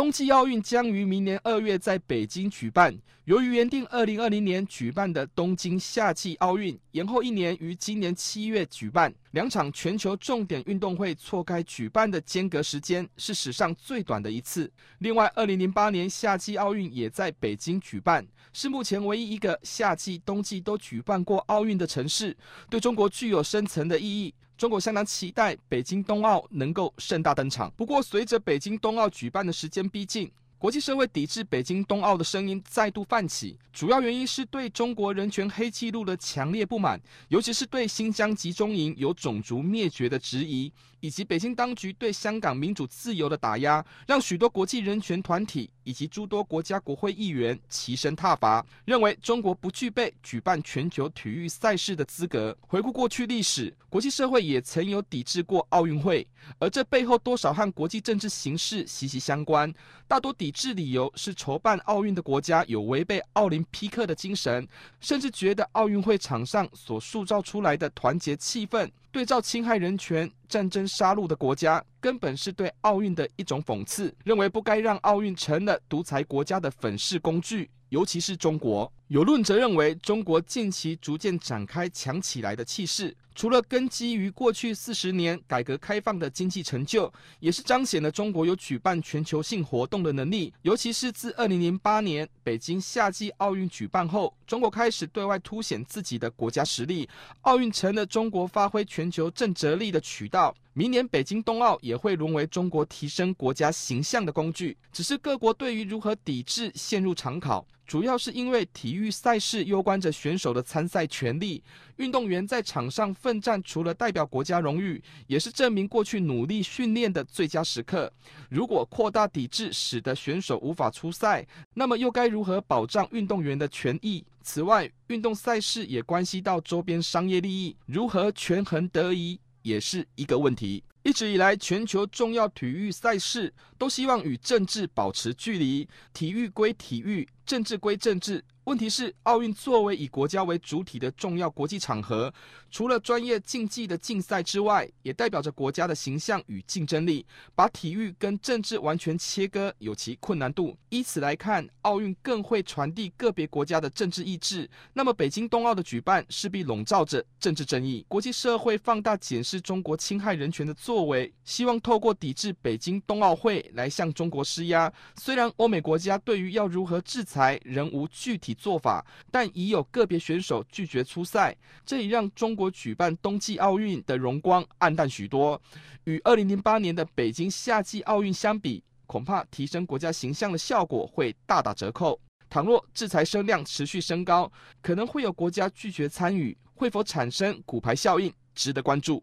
冬季奥运将于明年二月在北京举办。由于原定二零二零年举办的东京夏季奥运延后一年，于今年七月举办，两场全球重点运动会错开举办的间隔时间是史上最短的一次。另外，二零零八年夏季奥运也在北京举办，是目前唯一一个夏季、冬季都举办过奥运的城市，对中国具有深层的意义。中国相当期待北京冬奥能够盛大登场。不过，随着北京冬奥举办的时间逼近，国际社会抵制北京冬奥的声音再度泛起，主要原因是对中国人权黑纪录的强烈不满，尤其是对新疆集中营有种族灭绝的质疑，以及北京当局对香港民主自由的打压，让许多国际人权团体以及诸多国家国会议员齐声挞伐，认为中国不具备举办全球体育赛事的资格。回顾过去历史，国际社会也曾有抵制过奥运会，而这背后多少和国际政治形势息息相关，大多抵。抵制理由是筹办奥运的国家有违背奥林匹克的精神，甚至觉得奥运会场上所塑造出来的团结气氛，对照侵害人权、战争、杀戮的国家，根本是对奥运的一种讽刺，认为不该让奥运成了独裁国家的粉饰工具。尤其是中国，有论者认为，中国近期逐渐展开强起来的气势，除了根基于过去四十年改革开放的经济成就，也是彰显了中国有举办全球性活动的能力。尤其是自二零零八年北京夏季奥运举办后，中国开始对外凸显自己的国家实力，奥运成了中国发挥全球震慑力的渠道。明年北京冬奥也会沦为中国提升国家形象的工具，只是各国对于如何抵制陷入长考。主要是因为体育赛事攸关着选手的参赛权利，运动员在场上奋战，除了代表国家荣誉，也是证明过去努力训练的最佳时刻。如果扩大抵制，使得选手无法出赛，那么又该如何保障运动员的权益？此外，运动赛事也关系到周边商业利益，如何权衡得宜，也是一个问题。一直以来，全球重要体育赛事都希望与政治保持距离，体育归体育，政治归政治。问题是，奥运作为以国家为主体的重要国际场合，除了专业竞技的竞赛之外，也代表着国家的形象与竞争力。把体育跟政治完全切割，有其困难度。依此来看，奥运更会传递个别国家的政治意志。那么，北京冬奥的举办势必笼罩着政治争议。国际社会放大检视中国侵害人权的作为，希望透过抵制北京冬奥会来向中国施压。虽然欧美国家对于要如何制裁仍无具体做法，但已有个别选手拒绝出赛，这也让中国举办冬季奥运的荣光黯淡许多。与二零零八年的北京夏季奥运相比，恐怕提升国家形象的效果会大打折扣。倘若制裁声量持续升高，可能会有国家拒绝参与，会否产生骨牌效应，值得关注。